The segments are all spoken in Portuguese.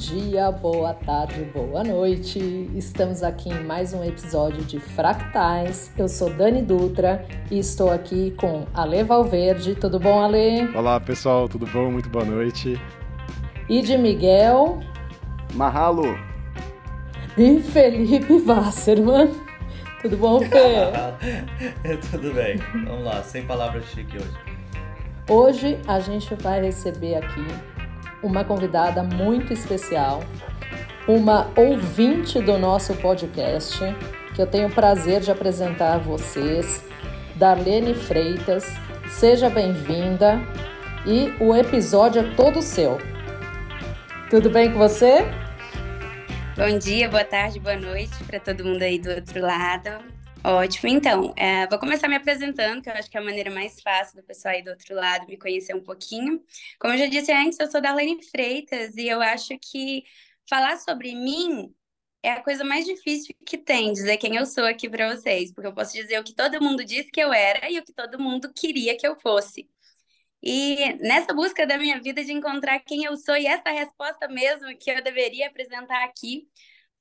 dia, boa tarde, boa noite. Estamos aqui em mais um episódio de Fractais. Eu sou Dani Dutra e estou aqui com Ale Valverde. Tudo bom, Ale? Olá, pessoal, tudo bom? Muito boa noite. E de Miguel. Mahalo. E Felipe Wasserman. Tudo bom, Fê? tudo bem. Vamos lá, sem palavras chique hoje. Hoje a gente vai receber aqui uma convidada muito especial, uma ouvinte do nosso podcast, que eu tenho o prazer de apresentar a vocês, Darlene Freitas. Seja bem-vinda e o episódio é todo seu. Tudo bem com você? Bom dia, boa tarde, boa noite para todo mundo aí do outro lado. Ótimo, então, é, vou começar me apresentando, que eu acho que é a maneira mais fácil do pessoal aí do outro lado me conhecer um pouquinho. Como eu já disse antes, eu sou Darlene Freitas e eu acho que falar sobre mim é a coisa mais difícil que tem, dizer quem eu sou aqui para vocês, porque eu posso dizer o que todo mundo disse que eu era e o que todo mundo queria que eu fosse. E nessa busca da minha vida de encontrar quem eu sou e essa resposta mesmo que eu deveria apresentar aqui,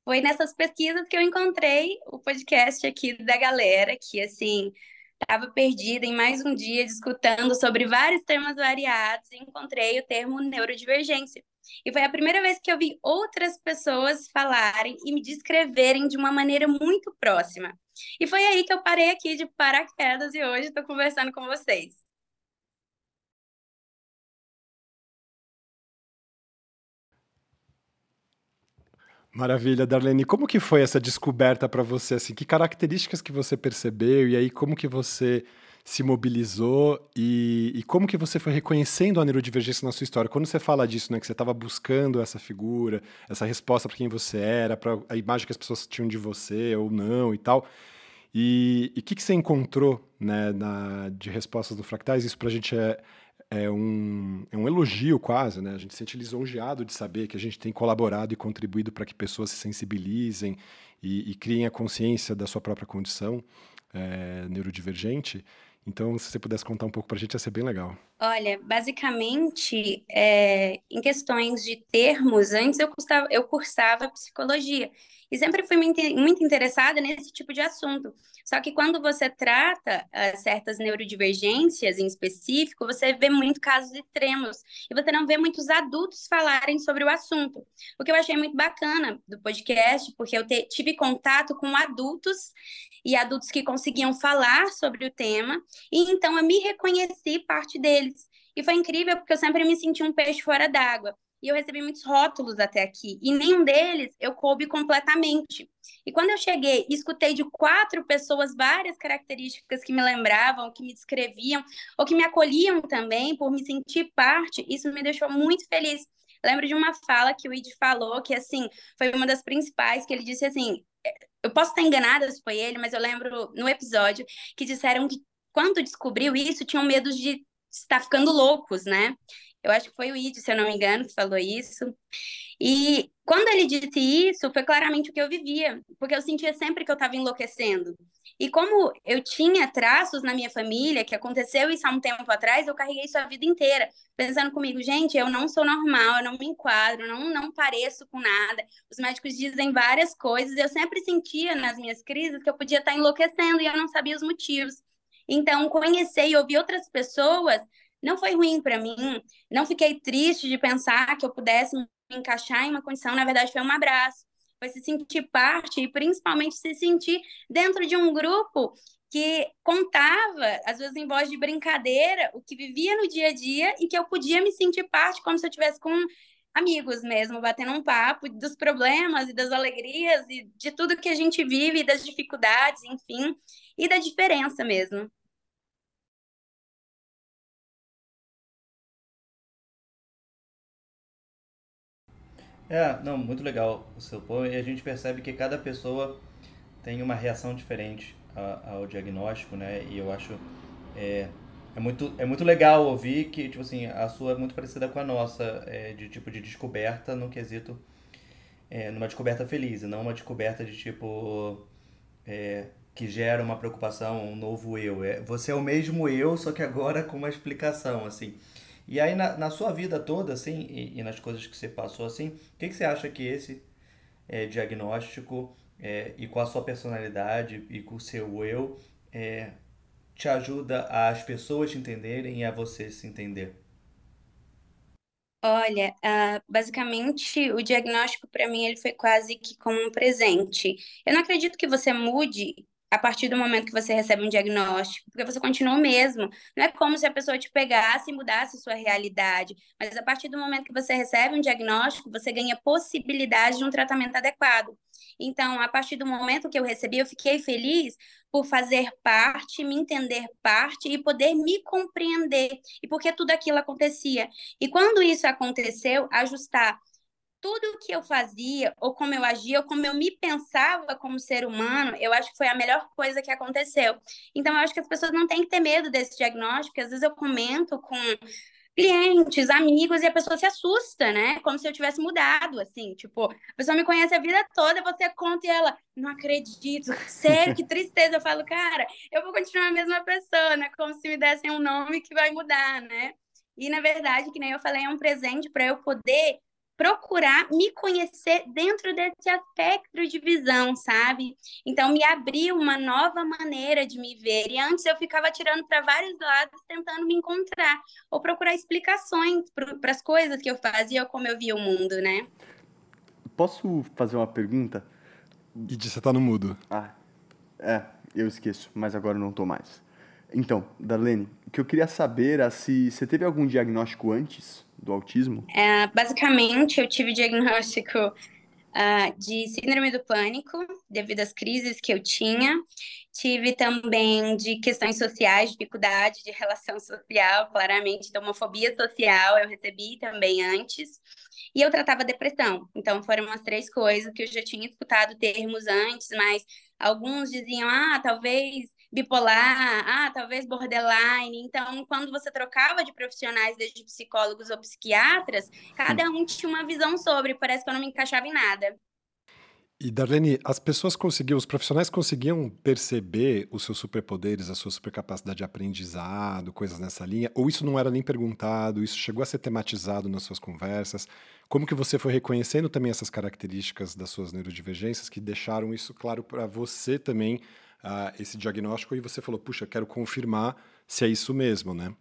foi nessas pesquisas que eu encontrei o podcast aqui da galera, que assim, estava perdida em mais um dia discutindo sobre vários temas variados e encontrei o termo neurodivergência. E foi a primeira vez que eu vi outras pessoas falarem e me descreverem de uma maneira muito próxima. E foi aí que eu parei aqui de paraquedas e hoje estou conversando com vocês. Maravilha, Darlene. Como que foi essa descoberta para você? Assim, que características que você percebeu e aí como que você se mobilizou e, e como que você foi reconhecendo a neurodivergência na sua história? Quando você fala disso, né, que você estava buscando essa figura, essa resposta para quem você era, para a imagem que as pessoas tinham de você ou não e tal. E o que, que você encontrou né, na, de respostas do Fractais? Isso para a gente é, é um, é um elogio quase, né? A gente se sente lisonjeado de saber que a gente tem colaborado e contribuído para que pessoas se sensibilizem e, e, criem a consciência da sua própria condição é, neurodivergente. Então, se você pudesse contar um pouco para a gente, ia ser bem legal. Olha, basicamente, é, em questões de termos, antes eu, custava, eu cursava psicologia e sempre fui muito interessada nesse tipo de assunto. Só que quando você trata uh, certas neurodivergências em específico, você vê muito casos extremos e você não vê muitos adultos falarem sobre o assunto. O que eu achei muito bacana do podcast, porque eu te, tive contato com adultos e adultos que conseguiam falar sobre o tema, e então eu me reconheci parte deles. E foi incrível porque eu sempre me senti um peixe fora d'água e eu recebi muitos rótulos até aqui, e nenhum deles eu coube completamente. E quando eu cheguei, escutei de quatro pessoas várias características que me lembravam, que me descreviam, ou que me acolhiam também, por me sentir parte, isso me deixou muito feliz. lembro de uma fala que o Id falou, que assim, foi uma das principais, que ele disse assim, é, eu posso estar enganada se foi ele, mas eu lembro no episódio que disseram que quando descobriu isso, tinham medo de estar ficando loucos, né? Eu acho que foi o Id, se eu não me engano, que falou isso. E quando ele disse isso, foi claramente o que eu vivia, porque eu sentia sempre que eu estava enlouquecendo. E como eu tinha traços na minha família, que aconteceu isso há um tempo atrás, eu carreguei isso a vida inteira, pensando comigo, gente, eu não sou normal, eu não me enquadro, não, não pareço com nada. Os médicos dizem várias coisas, eu sempre sentia nas minhas crises que eu podia estar enlouquecendo e eu não sabia os motivos. Então, conhecer e ouvir outras pessoas não foi ruim para mim, não fiquei triste de pensar que eu pudesse me encaixar em uma condição, na verdade foi um abraço, foi se sentir parte e principalmente se sentir dentro de um grupo que contava, às vezes em voz de brincadeira, o que vivia no dia a dia e que eu podia me sentir parte como se eu tivesse com amigos mesmo, batendo um papo dos problemas e das alegrias e de tudo que a gente vive, das dificuldades, enfim, e da diferença mesmo. É, não, muito legal o seu ponto. E a gente percebe que cada pessoa tem uma reação diferente ao diagnóstico, né? E eu acho é, é muito é muito legal ouvir que tipo assim a sua é muito parecida com a nossa é, de tipo de descoberta no quesito é, numa descoberta feliz, e não uma descoberta de tipo é, que gera uma preocupação, um novo eu. É, você é o mesmo eu, só que agora com uma explicação, assim. E aí, na, na sua vida toda, assim, e, e, nas coisas que você passou, assim, o que, que você acha que esse é, diagnóstico é, e com a sua personalidade e com o seu eu é, te ajuda as pessoas te entenderem e a você se entender? Olha, uh, basicamente o diagnóstico para mim ele foi quase que como um presente. Eu não acredito que você mude a partir do momento que você recebe um diagnóstico, porque você continua o mesmo. Não é como se a pessoa te pegasse e mudasse sua realidade, mas a partir do momento que você recebe um diagnóstico, você ganha possibilidade de um tratamento adequado. Então, a partir do momento que eu recebi, eu fiquei feliz por fazer parte, me entender parte e poder me compreender e porque tudo aquilo acontecia. E quando isso aconteceu, ajustar tudo o que eu fazia, ou como eu agia, ou como eu me pensava como ser humano, eu acho que foi a melhor coisa que aconteceu. Então, eu acho que as pessoas não têm que ter medo desse diagnóstico, porque às vezes eu comento com clientes, amigos, e a pessoa se assusta, né? Como se eu tivesse mudado, assim, tipo, a pessoa me conhece a vida toda, você conta e ela, não acredito, sério, que tristeza. Eu falo, cara, eu vou continuar a mesma pessoa, né? Como se me dessem um nome que vai mudar, né? E na verdade, que nem eu falei, é um presente para eu poder procurar me conhecer dentro desse aspecto de visão, sabe? Então, me abriu uma nova maneira de me ver. E antes eu ficava tirando para vários lados, tentando me encontrar, ou procurar explicações para as coisas que eu fazia ou como eu via o mundo, né? Posso fazer uma pergunta? E você tá no mudo. Ah, é, eu esqueço, mas agora não tô mais. Então, Darlene, o que eu queria saber é se você teve algum diagnóstico antes do autismo? É, basicamente, eu tive diagnóstico uh, de síndrome do pânico, devido às crises que eu tinha. Tive também de questões sociais, dificuldade de relação social, claramente, de homofobia social, eu recebi também antes. E eu tratava depressão. Então, foram as três coisas que eu já tinha escutado termos antes, mas alguns diziam, ah, talvez bipolar, ah, talvez borderline. Então, quando você trocava de profissionais, desde psicólogos ou psiquiatras, cada um tinha uma visão sobre, parece que eu não me encaixava em nada. E Darlene, as pessoas conseguiam, os profissionais conseguiam perceber os seus superpoderes, a sua supercapacidade de aprendizado, coisas nessa linha? Ou isso não era nem perguntado, isso chegou a ser tematizado nas suas conversas? Como que você foi reconhecendo também essas características das suas neurodivergências que deixaram isso claro para você também uh, esse diagnóstico e você falou, puxa, quero confirmar se é isso mesmo, né?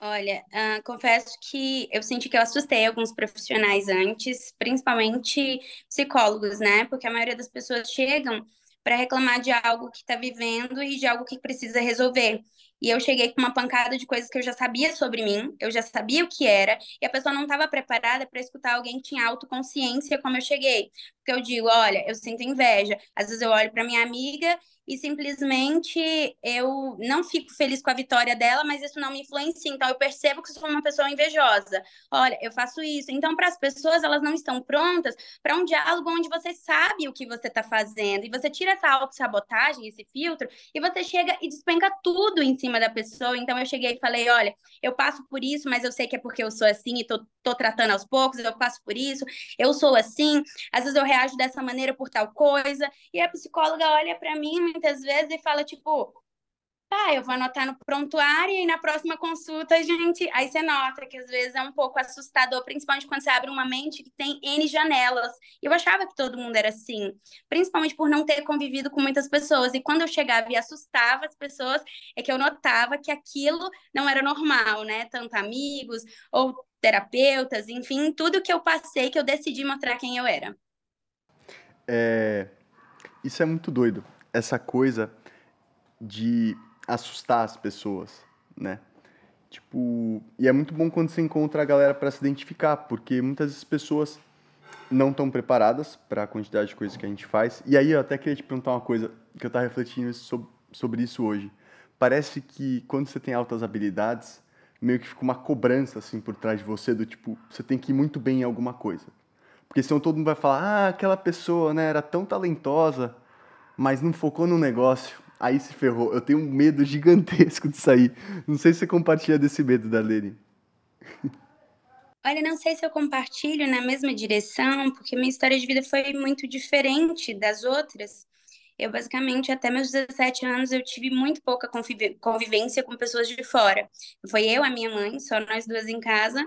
Olha, uh, confesso que eu senti que eu assustei alguns profissionais antes, principalmente psicólogos, né? Porque a maioria das pessoas chegam para reclamar de algo que está vivendo e de algo que precisa resolver. E eu cheguei com uma pancada de coisas que eu já sabia sobre mim, eu já sabia o que era, e a pessoa não estava preparada para escutar alguém que tinha autoconsciência como eu cheguei. Porque eu digo, olha, eu sinto inveja. Às vezes eu olho para minha amiga e simplesmente eu não fico feliz com a vitória dela, mas isso não me influencia. Então eu percebo que sou uma pessoa invejosa. Olha, eu faço isso. Então, para as pessoas, elas não estão prontas para um diálogo onde você sabe o que você está fazendo e você tira essa autossabotagem, esse filtro, e você chega e despenca tudo em cima da pessoa. Então eu cheguei e falei: olha, eu passo por isso, mas eu sei que é porque eu sou assim e tô, tô tratando aos poucos, eu passo por isso, eu sou assim, às vezes eu reajo dessa maneira por tal coisa. E a psicóloga olha para mim muitas vezes e fala, tipo, tá, eu vou anotar no prontuário e na próxima consulta, gente. Aí você nota que às vezes é um pouco assustador, principalmente quando você abre uma mente que tem N janelas. Eu achava que todo mundo era assim, principalmente por não ter convivido com muitas pessoas. E quando eu chegava e assustava as pessoas, é que eu notava que aquilo não era normal, né? Tanto amigos ou terapeutas, enfim, tudo que eu passei que eu decidi mostrar quem eu era. É, isso é muito doido, essa coisa de assustar as pessoas, né? Tipo, e é muito bom quando você encontra a galera para se identificar, porque muitas pessoas não estão preparadas para a quantidade de coisas que a gente faz. E aí eu até queria te perguntar uma coisa que eu estava refletindo sobre isso hoje. Parece que quando você tem altas habilidades, meio que fica uma cobrança assim por trás de você do tipo, você tem que ir muito bem em alguma coisa. Porque senão todo mundo vai falar, ah, aquela pessoa, né, era tão talentosa, mas não focou no negócio. Aí se ferrou. Eu tenho um medo gigantesco de sair. Não sei se você compartilha desse medo, Darlene. Olha, não sei se eu compartilho na mesma direção, porque minha história de vida foi muito diferente das outras. eu basicamente, até meus 17 anos, eu tive muito pouca convivência com pessoas de fora. Foi eu, a minha mãe, só nós duas em casa,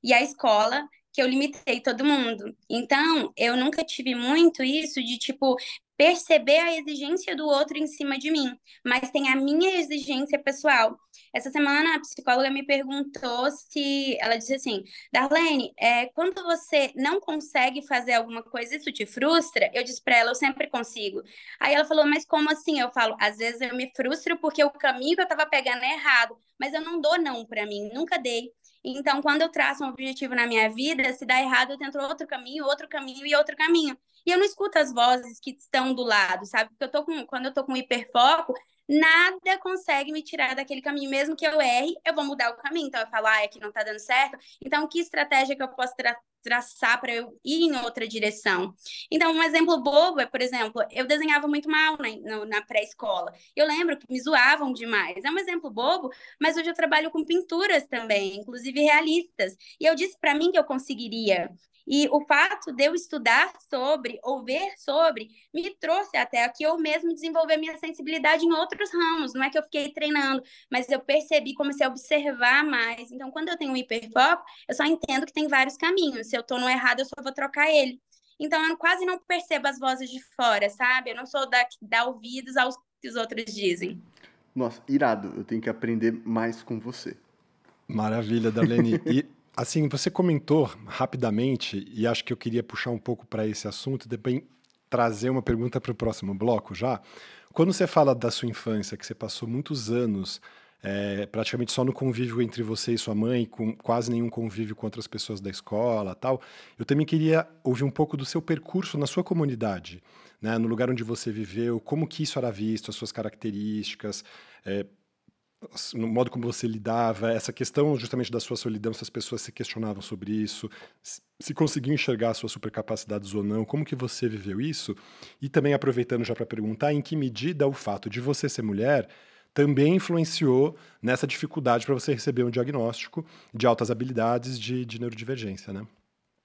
e a escola, que eu limitei todo mundo. Então, eu nunca tive muito isso de, tipo, perceber a exigência do outro em cima de mim, mas tem a minha exigência pessoal. Essa semana a psicóloga me perguntou se ela disse assim, Darlene, é, quando você não consegue fazer alguma coisa, isso te frustra? Eu disse para ela, eu sempre consigo. Aí ela falou, mas como assim? Eu falo, às vezes eu me frustro porque o caminho que eu estava pegando é errado, mas eu não dou não para mim, nunca dei. Então, quando eu traço um objetivo na minha vida, se dá errado, eu tento outro caminho, outro caminho e outro caminho. E eu não escuto as vozes que estão do lado, sabe? Porque eu tô com, quando eu tô com hiperfoco, nada consegue me tirar daquele caminho. Mesmo que eu erre, eu vou mudar o caminho. Então, eu falo, ah, aqui não tá dando certo. Então, que estratégia que eu posso tra traçar para eu ir em outra direção? Então, um exemplo bobo é, por exemplo, eu desenhava muito mal na, na pré-escola. Eu lembro que me zoavam demais. É um exemplo bobo, mas hoje eu trabalho com pinturas também, inclusive realistas. E eu disse para mim que eu conseguiria. E o fato de eu estudar sobre, ou ver sobre, me trouxe até aqui eu mesmo desenvolver minha sensibilidade em outros ramos. Não é que eu fiquei treinando, mas eu percebi, comecei a observar mais. Então, quando eu tenho um hiperfoco, eu só entendo que tem vários caminhos. Se eu estou no errado, eu só vou trocar ele. Então, eu quase não percebo as vozes de fora, sabe? Eu não sou da, da ouvidos aos que os outros dizem. Nossa, irado. Eu tenho que aprender mais com você. Maravilha, Darlene. E Assim, você comentou rapidamente, e acho que eu queria puxar um pouco para esse assunto e também trazer uma pergunta para o próximo bloco já. Quando você fala da sua infância, que você passou muitos anos é, praticamente só no convívio entre você e sua mãe, com quase nenhum convívio com outras pessoas da escola tal, eu também queria ouvir um pouco do seu percurso na sua comunidade, né, no lugar onde você viveu, como que isso era visto, as suas características, é, no modo como você lidava, essa questão justamente da sua solidão, se as pessoas se questionavam sobre isso, se conseguiam enxergar suas supercapacidades ou não, como que você viveu isso? E também aproveitando já para perguntar, em que medida o fato de você ser mulher também influenciou nessa dificuldade para você receber um diagnóstico de altas habilidades de, de neurodivergência, né?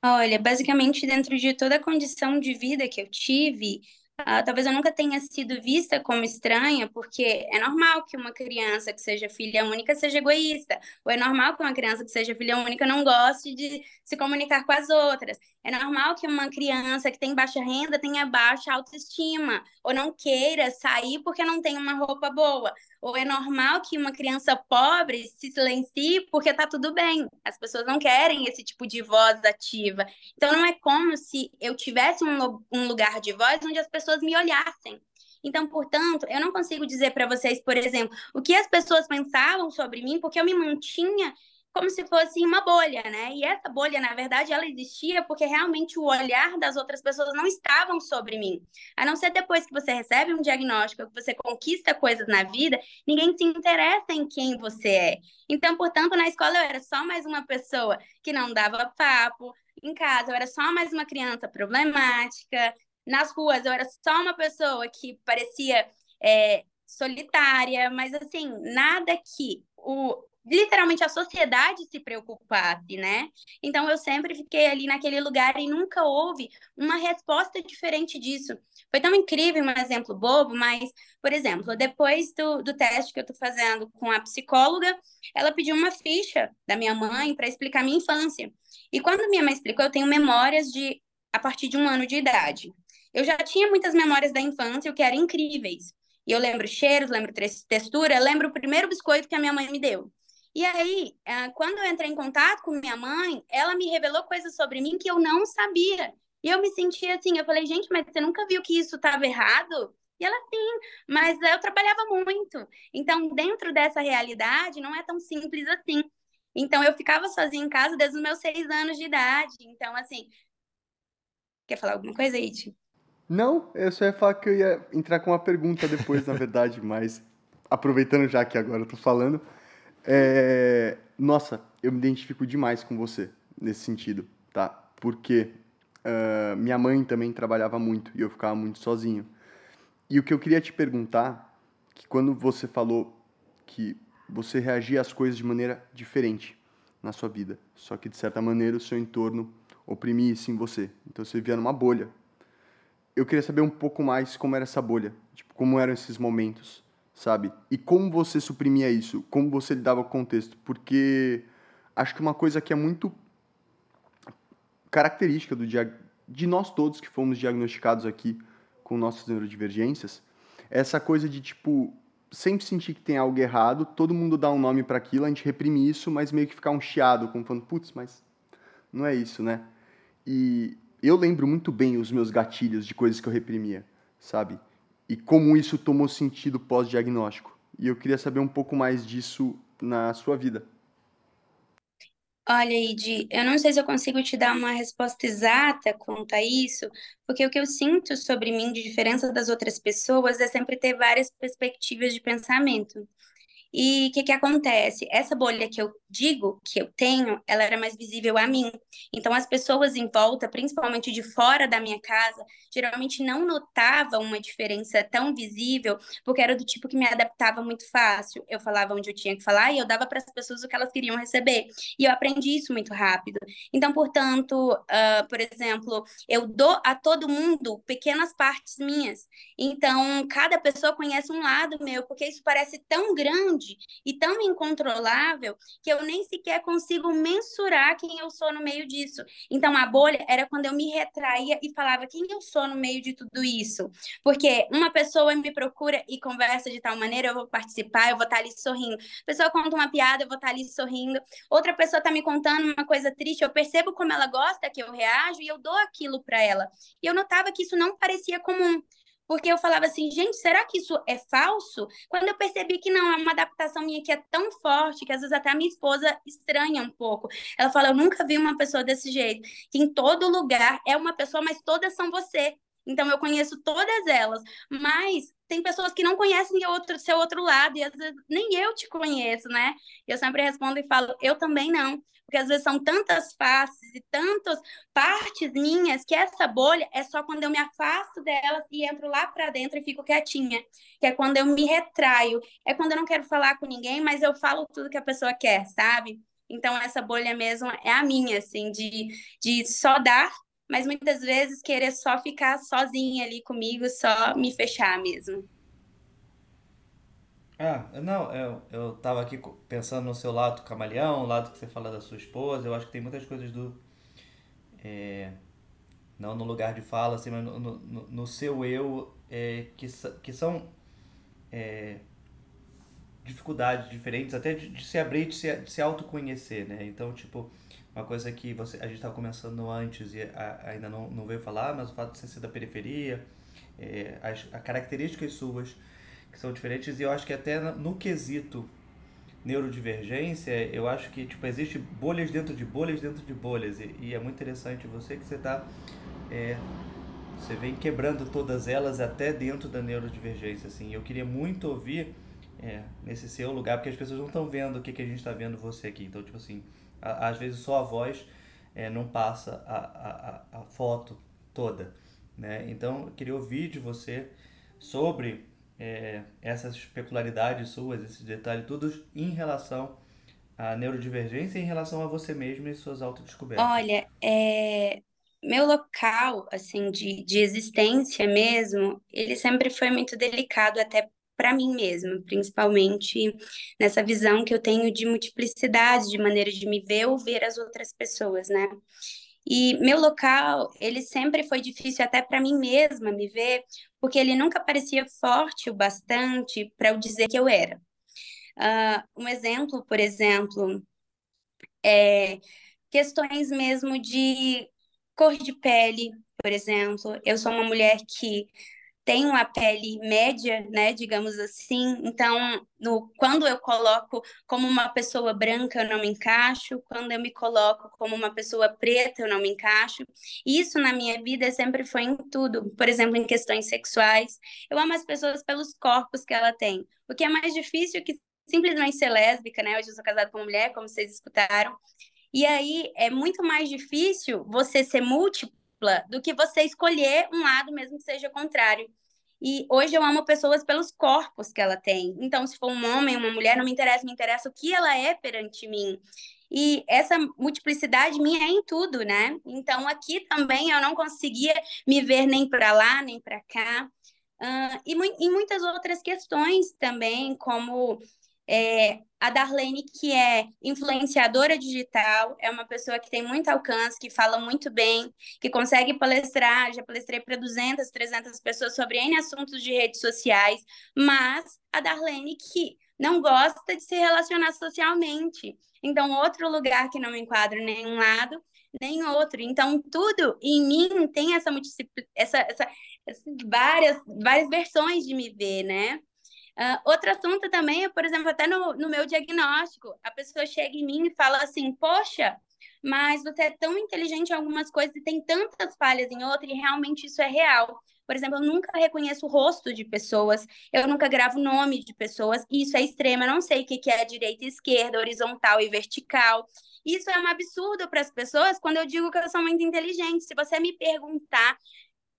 Olha, basicamente dentro de toda a condição de vida que eu tive, Uh, talvez eu nunca tenha sido vista como estranha, porque é normal que uma criança que seja filha única seja egoísta, ou é normal que uma criança que seja filha única não goste de se comunicar com as outras. É normal que uma criança que tem baixa renda tenha baixa autoestima, ou não queira sair porque não tem uma roupa boa. Ou é normal que uma criança pobre se silencie porque está tudo bem. As pessoas não querem esse tipo de voz ativa. Então, não é como se eu tivesse um, um lugar de voz onde as pessoas me olhassem. Então, portanto, eu não consigo dizer para vocês, por exemplo, o que as pessoas pensavam sobre mim, porque eu me mantinha como se fosse uma bolha, né? E essa bolha, na verdade, ela existia porque realmente o olhar das outras pessoas não estavam sobre mim. A não ser depois que você recebe um diagnóstico, que você conquista coisas na vida, ninguém se interessa em quem você é. Então, portanto, na escola eu era só mais uma pessoa que não dava papo, em casa eu era só mais uma criança problemática, nas ruas eu era só uma pessoa que parecia é, solitária, mas assim, nada que o literalmente a sociedade se preocupasse, né? Então eu sempre fiquei ali naquele lugar e nunca houve uma resposta diferente disso. Foi tão incrível, um exemplo bobo, mas, por exemplo, depois do, do teste que eu tô fazendo com a psicóloga, ela pediu uma ficha da minha mãe para explicar minha infância. E quando minha mãe explicou, eu tenho memórias de a partir de um ano de idade. Eu já tinha muitas memórias da infância, o que eram incríveis. E eu lembro cheiros, lembro textura, lembro o primeiro biscoito que a minha mãe me deu. E aí, ah, quando eu entrei em contato com minha mãe, ela me revelou coisas sobre mim que eu não sabia. E eu me senti assim, eu falei, gente, mas você nunca viu que isso estava errado? E ela, sim, mas eu trabalhava muito. Então, dentro dessa realidade, não é tão simples assim. Então, eu ficava sozinha em casa desde os meus seis anos de idade. Então, assim. Quer falar alguma coisa, Iti? Não, eu só ia falar que eu ia entrar com uma pergunta depois, na verdade, mas aproveitando já que agora eu tô falando. É... Nossa, eu me identifico demais com você nesse sentido, tá? Porque uh, minha mãe também trabalhava muito e eu ficava muito sozinho. E o que eu queria te perguntar, que quando você falou que você reagia às coisas de maneira diferente na sua vida, só que de certa maneira o seu entorno oprimia isso em você. Então você vivia numa bolha. eu queria saber um pouco mais como era essa bolha, tipo, como eram esses momentos, sabe? E como você suprimia isso, como você lidava com o contexto, porque acho que uma coisa que é muito característica do dia de nós todos que fomos diagnosticados aqui com nossas neurodivergências, é essa coisa de tipo sempre sentir que tem algo errado, todo mundo dá um nome para aquilo, a gente reprime isso, mas meio que ficar um chiado, como falando, putz, mas não é isso, né? E eu lembro muito bem os meus gatilhos de coisas que eu reprimia, sabe? E como isso tomou sentido pós-diagnóstico. E eu queria saber um pouco mais disso na sua vida. Olha, Idi, eu não sei se eu consigo te dar uma resposta exata quanto a isso, porque o que eu sinto sobre mim de diferença das outras pessoas é sempre ter várias perspectivas de pensamento. E o que, que acontece? Essa bolha que eu digo que eu tenho, ela era mais visível a mim. Então, as pessoas em volta, principalmente de fora da minha casa, geralmente não notavam uma diferença tão visível, porque era do tipo que me adaptava muito fácil. Eu falava onde eu tinha que falar e eu dava para as pessoas o que elas queriam receber. E eu aprendi isso muito rápido. Então, portanto, uh, por exemplo, eu dou a todo mundo pequenas partes minhas. Então, cada pessoa conhece um lado meu, porque isso parece tão grande grande e tão incontrolável que eu nem sequer consigo mensurar quem eu sou no meio disso. Então, a bolha era quando eu me retraía e falava quem eu sou no meio de tudo isso. Porque uma pessoa me procura e conversa de tal maneira, eu vou participar, eu vou estar ali sorrindo. A pessoa conta uma piada, eu vou estar ali sorrindo. Outra pessoa está me contando uma coisa triste, eu percebo como ela gosta que eu reajo e eu dou aquilo para ela. E eu notava que isso não parecia comum. Porque eu falava assim, gente, será que isso é falso? Quando eu percebi que não, é uma adaptação minha que é tão forte que às vezes até a minha esposa estranha um pouco. Ela fala, eu nunca vi uma pessoa desse jeito. Que em todo lugar é uma pessoa, mas todas são você. Então eu conheço todas elas, mas tem pessoas que não conhecem o outro, seu outro lado, e às vezes nem eu te conheço, né? Eu sempre respondo e falo, eu também não porque às vezes são tantas faces e tantas partes minhas que essa bolha é só quando eu me afasto delas e entro lá para dentro e fico quietinha, que é quando eu me retraio, é quando eu não quero falar com ninguém, mas eu falo tudo que a pessoa quer, sabe? Então essa bolha mesmo é a minha, assim, de, de só dar, mas muitas vezes querer só ficar sozinha ali comigo, só me fechar mesmo. Ah, não, eu, eu tava aqui pensando no seu lado camaleão, o lado que você fala da sua esposa, eu acho que tem muitas coisas do. É, não no lugar de fala, assim, mas no, no, no seu eu, é, que, que são é, dificuldades diferentes, até de, de se abrir, de se, de se autoconhecer, né? Então, tipo, uma coisa que você, a gente estava começando antes e a, ainda não, não veio falar, mas o fato de você ser da periferia, é, as, as características suas que são diferentes e eu acho que até no quesito neurodivergência, eu acho que tipo existe bolhas dentro de bolhas dentro de bolhas e, e é muito interessante você que você está é, você vem quebrando todas elas até dentro da neurodivergência assim. Eu queria muito ouvir é, nesse seu lugar porque as pessoas não estão vendo o que, que a gente está vendo você aqui. Então tipo assim, às vezes só a voz é, não passa a, a, a foto toda, né? Então eu queria ouvir de você sobre é, essas peculiaridades suas, esses detalhes, todos em relação à neurodivergência em relação a você mesmo e suas autodescobertas? Olha, é, meu local, assim, de, de existência mesmo, ele sempre foi muito delicado até para mim mesma, principalmente nessa visão que eu tenho de multiplicidade, de maneira de me ver ou ver as outras pessoas, né? E meu local, ele sempre foi difícil até para mim mesma me ver, porque ele nunca parecia forte o bastante para eu dizer que eu era. Uh, um exemplo, por exemplo, é questões mesmo de cor de pele, por exemplo. Eu sou uma mulher que tem uma pele média, né, digamos assim. Então, no, quando eu coloco como uma pessoa branca, eu não me encaixo. Quando eu me coloco como uma pessoa preta, eu não me encaixo. Isso na minha vida sempre foi em tudo. Por exemplo, em questões sexuais. Eu amo as pessoas pelos corpos que ela tem. O que é mais difícil que simplesmente ser lésbica, né? Hoje eu sou casada com uma mulher, como vocês escutaram. E aí é muito mais difícil você ser múltiplo do que você escolher um lado, mesmo que seja contrário. E hoje eu amo pessoas pelos corpos que ela tem. Então, se for um homem, uma mulher, não me interessa, me interessa o que ela é perante mim. E essa multiplicidade minha é em tudo, né? Então, aqui também eu não conseguia me ver nem para lá, nem para cá. Uh, e em muitas outras questões também, como é, a Darlene, que é influenciadora digital, é uma pessoa que tem muito alcance, que fala muito bem, que consegue palestrar. Já palestrei para 200, 300 pessoas sobre N assuntos de redes sociais, mas a Darlene, que não gosta de se relacionar socialmente. Então, outro lugar que não me enquadro nenhum lado, nem outro. Então, tudo em mim tem essa, essa, essa, várias, várias versões de me ver, né? Uh, outro assunto também é, por exemplo, até no, no meu diagnóstico, a pessoa chega em mim e fala assim, poxa, mas você é tão inteligente em algumas coisas e tem tantas falhas em outras, e realmente isso é real. Por exemplo, eu nunca reconheço o rosto de pessoas, eu nunca gravo nome de pessoas, e isso é extremo. Eu não sei o que é direita e esquerda, horizontal e vertical. Isso é um absurdo para as pessoas quando eu digo que eu sou muito inteligente. Se você me perguntar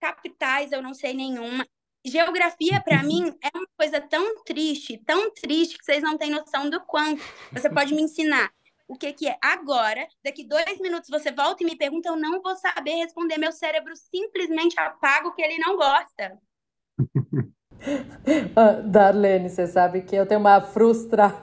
capitais, eu não sei nenhuma. Geografia, para mim, é uma coisa tão triste, tão triste, que vocês não têm noção do quanto. Você pode me ensinar o que, que é agora, daqui dois minutos você volta e me pergunta, eu não vou saber responder. Meu cérebro simplesmente apaga o que ele não gosta. Ah, Darlene, você sabe que eu tenho uma frustra...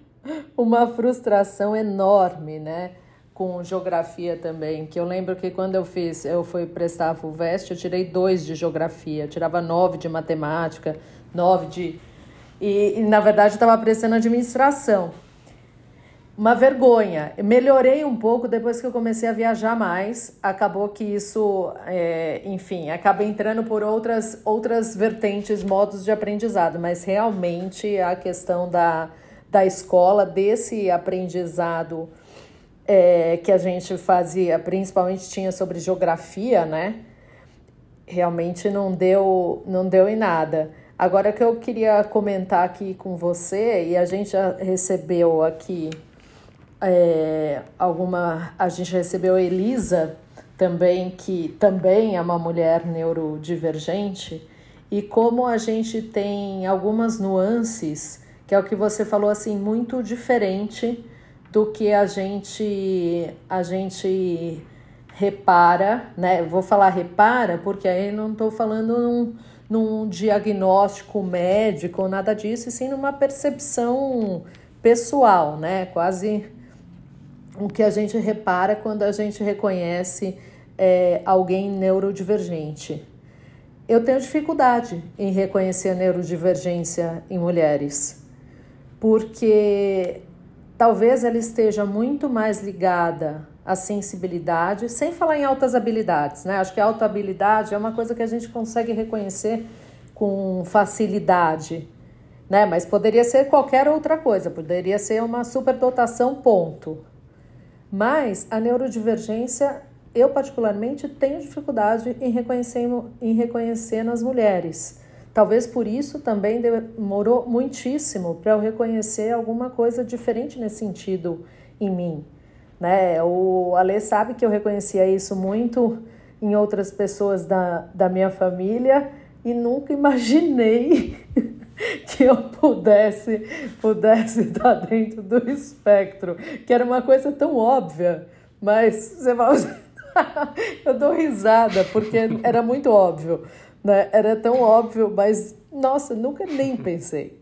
uma frustração enorme, né? Com geografia também, que eu lembro que quando eu fiz, eu fui prestar a FUVEST, eu tirei dois de geografia, tirava nove de matemática, nove de... E, e na verdade, estava prestando administração. Uma vergonha. Melhorei um pouco depois que eu comecei a viajar mais. Acabou que isso, é, enfim, acaba entrando por outras, outras vertentes, modos de aprendizado, mas realmente a questão da, da escola, desse aprendizado é, que a gente fazia, principalmente tinha sobre geografia, né? Realmente não deu, não deu em nada. Agora que eu queria comentar aqui com você, e a gente já recebeu aqui é, alguma. A gente recebeu a Elisa também, que também é uma mulher neurodivergente, e como a gente tem algumas nuances, que é o que você falou assim, muito diferente do que a gente a gente repara, né? vou falar repara porque aí não estou falando num, num diagnóstico médico ou nada disso, e sim numa percepção pessoal, né? Quase o que a gente repara quando a gente reconhece é, alguém neurodivergente. Eu tenho dificuldade em reconhecer neurodivergência em mulheres, porque talvez ela esteja muito mais ligada à sensibilidade, sem falar em altas habilidades, né? Acho que a alta habilidade é uma coisa que a gente consegue reconhecer com facilidade, né? Mas poderia ser qualquer outra coisa, poderia ser uma superdotação, ponto. Mas a neurodivergência, eu particularmente tenho dificuldade em reconhecer, em reconhecer nas mulheres. Talvez por isso também demorou muitíssimo para eu reconhecer alguma coisa diferente nesse sentido em mim. Né? O Ale sabe que eu reconhecia isso muito em outras pessoas da, da minha família e nunca imaginei que eu pudesse pudesse estar dentro do espectro, que era uma coisa tão óbvia, mas você vai eu dou risada porque era muito óbvio né? Era tão óbvio, mas nossa, nunca nem pensei.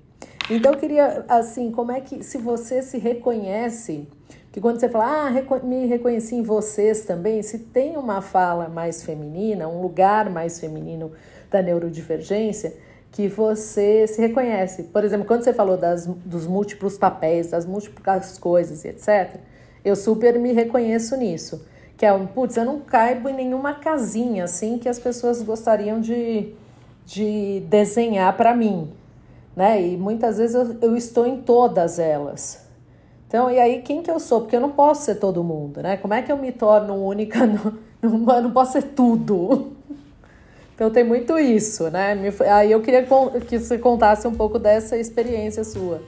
Então eu queria assim, como é que se você se reconhece, que quando você fala, ah, me reconheci em vocês também, se tem uma fala mais feminina, um lugar mais feminino da neurodivergência, que você se reconhece. Por exemplo, quando você falou das, dos múltiplos papéis, das múltiplas coisas e etc., eu super me reconheço nisso que é um, putz, eu não caibo em nenhuma casinha assim que as pessoas gostariam de, de desenhar para mim, né? E muitas vezes eu, eu estou em todas elas. Então, e aí quem que eu sou? Porque eu não posso ser todo mundo, né? Como é que eu me torno única? Não, não, não posso ser tudo. Então tem muito isso, né? Aí eu queria que você contasse um pouco dessa experiência sua.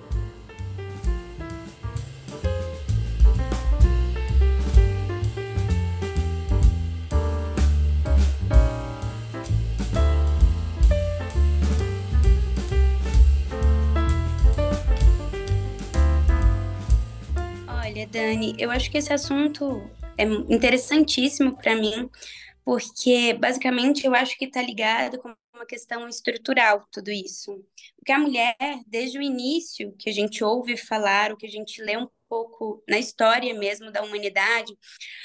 Eu acho que esse assunto é interessantíssimo para mim, porque basicamente eu acho que está ligado com uma questão estrutural tudo isso. Porque a mulher, desde o início que a gente ouve falar, o que a gente lê um pouco na história mesmo da humanidade,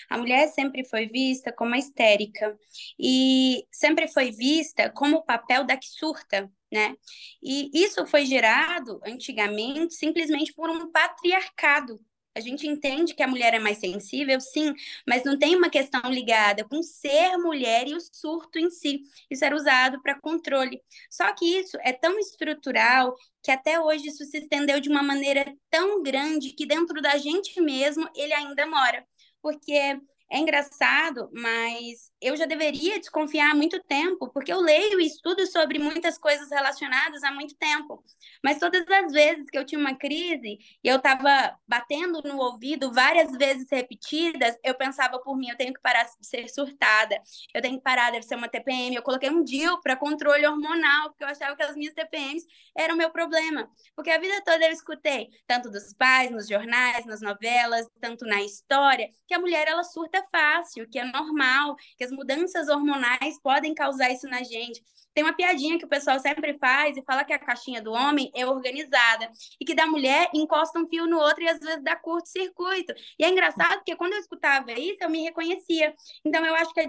a mulher sempre foi vista como a histérica e sempre foi vista como o papel da que surta, né? E isso foi gerado antigamente simplesmente por um patriarcado a gente entende que a mulher é mais sensível, sim, mas não tem uma questão ligada com ser mulher e o surto em si. Isso era usado para controle. Só que isso é tão estrutural que até hoje isso se estendeu de uma maneira tão grande que dentro da gente mesmo ele ainda mora. Porque é engraçado, mas eu já deveria desconfiar há muito tempo, porque eu leio e estudo sobre muitas coisas relacionadas há muito tempo. Mas todas as vezes que eu tinha uma crise e eu estava batendo no ouvido várias vezes repetidas, eu pensava por mim, eu tenho que parar de ser surtada, eu tenho que parar de ser uma TPM. Eu coloquei um DIL para controle hormonal, porque eu achava que as minhas TPMs eram o meu problema. Porque a vida toda eu escutei, tanto dos pais, nos jornais, nas novelas, tanto na história, que a mulher ela surta fácil, que é normal, que as mudanças hormonais podem causar isso na gente. Tem uma piadinha que o pessoal sempre faz e fala que a caixinha do homem é organizada e que da mulher encosta um fio no outro e às vezes dá curto-circuito. E é engraçado porque quando eu escutava isso, eu me reconhecia. Então eu acho que a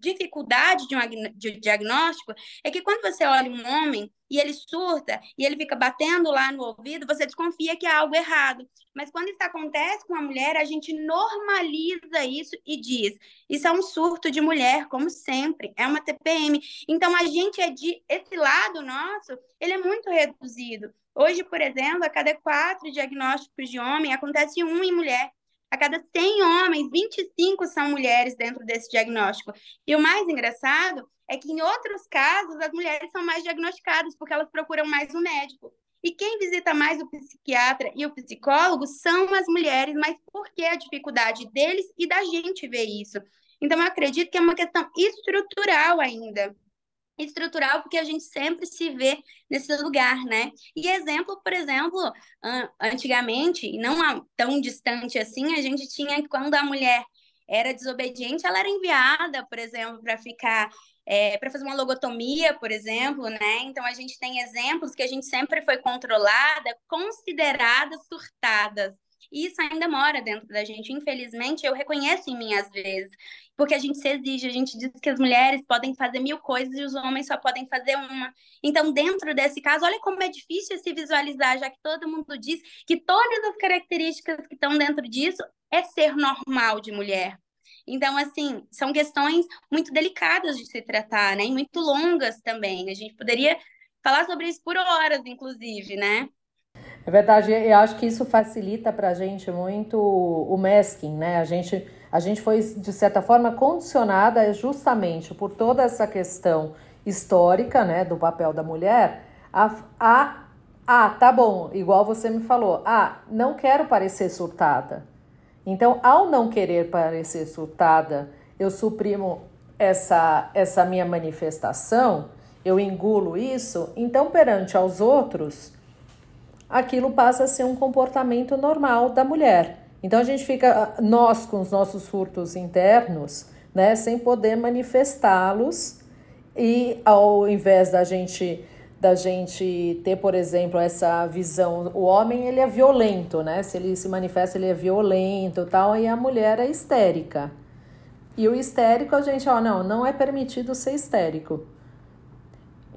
dificuldade de um diagnóstico é que quando você olha um homem e ele surta e ele fica batendo lá no ouvido, você desconfia que há algo errado. Mas quando isso acontece com a mulher, a gente normaliza isso e diz: isso é um surto de mulher, como sempre, é uma TPM. Então a gente é de esse lado nosso, ele é muito reduzido. Hoje, por exemplo, a cada quatro diagnósticos de homem, acontece um em mulher. A cada 100 homens, 25 são mulheres dentro desse diagnóstico. E o mais engraçado é que em outros casos as mulheres são mais diagnosticadas porque elas procuram mais um médico. E quem visita mais o psiquiatra e o psicólogo são as mulheres, mas por que a dificuldade deles e da gente ver isso? Então, eu acredito que é uma questão estrutural ainda. Estrutural porque a gente sempre se vê nesse lugar, né? E exemplo, por exemplo, antigamente, não tão distante assim, a gente tinha quando a mulher era desobediente, ela era enviada, por exemplo, para ficar é, para fazer uma logotomia, por exemplo, né? Então a gente tem exemplos que a gente sempre foi controlada, consideradas surtadas. E isso ainda mora dentro da gente. Infelizmente, eu reconheço em mim às vezes, porque a gente se exige, a gente diz que as mulheres podem fazer mil coisas e os homens só podem fazer uma. Então, dentro desse caso, olha como é difícil se visualizar, já que todo mundo diz que todas as características que estão dentro disso é ser normal de mulher. Então, assim, são questões muito delicadas de se tratar, né? E muito longas também. A gente poderia falar sobre isso por horas, inclusive, né? É verdade, eu acho que isso facilita para a gente muito o masking, né? A gente, a gente foi, de certa forma, condicionada justamente por toda essa questão histórica, né, do papel da mulher, a, a ah, tá bom, igual você me falou, ah, não quero parecer surtada. Então, ao não querer parecer surtada, eu suprimo essa, essa minha manifestação, eu engulo isso, então perante aos outros, aquilo passa a ser um comportamento normal da mulher. Então a gente fica, nós com os nossos furtos internos, né, sem poder manifestá-los, e ao invés da gente da gente ter, por exemplo, essa visão, o homem ele é violento, né? Se ele se manifesta, ele é violento, tal, e a mulher é histérica. E o histérico, a gente, ó, não, não é permitido ser histérico.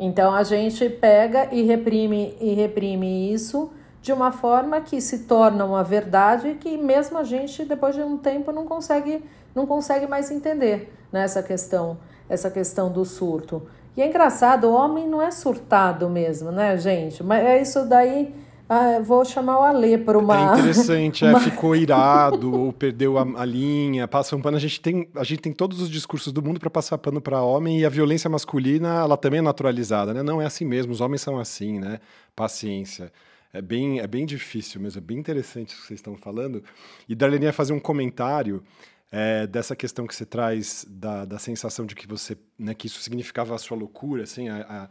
Então a gente pega e reprime e reprime isso de uma forma que se torna uma verdade que mesmo a gente depois de um tempo não consegue não consegue mais entender nessa né, questão essa questão do surto. E é engraçado, o homem não é surtado mesmo, né, gente? Mas é isso daí. Ah, vou chamar o Alê para uma. É interessante, é, ficou irado, ou perdeu a, a, linha, passa um pano. A gente tem, a gente tem todos os discursos do mundo para passar pano para homem e a violência masculina, ela também é naturalizada, né? Não é assim mesmo, os homens são assim, né? Paciência. É bem, é bem difícil mesmo, é bem interessante o que vocês estão falando. E Darlene ia fazer um comentário é, dessa questão que você traz da, da sensação de que você, né, que isso significava a sua loucura, assim, a, a,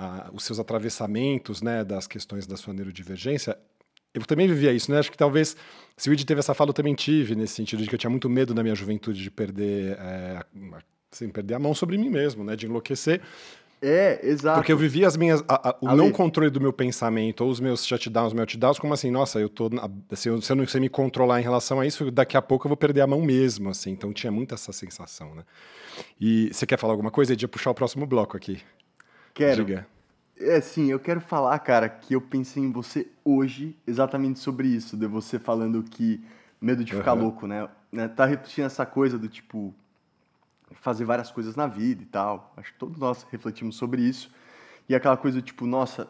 a, os seus atravessamentos, né, das questões da sua neurodivergência. eu também vivia isso, né? Acho que talvez se o Id teve essa fala, eu também tive, nesse sentido de que eu tinha muito medo na minha juventude de perder, é, assim, perder a mão sobre mim mesmo, né? De enlouquecer. É, exato. Porque eu vivia as minhas. A, a, o Ale. não controle do meu pensamento, ou os meus shutdowns, meltdowns, como assim, nossa, eu tô. Assim, se eu não sei me controlar em relação a isso, daqui a pouco eu vou perder a mão mesmo, assim. Então tinha muito essa sensação, né? E você quer falar alguma coisa? Ed, puxar o próximo bloco aqui. Quero. Diga. É, sim, eu quero falar, cara, que eu pensei em você hoje exatamente sobre isso, de você falando que medo de ficar uhum. louco, né? né? Tá repetindo essa coisa do tipo, fazer várias coisas na vida e tal. Acho que todos nós refletimos sobre isso. E aquela coisa do tipo, nossa,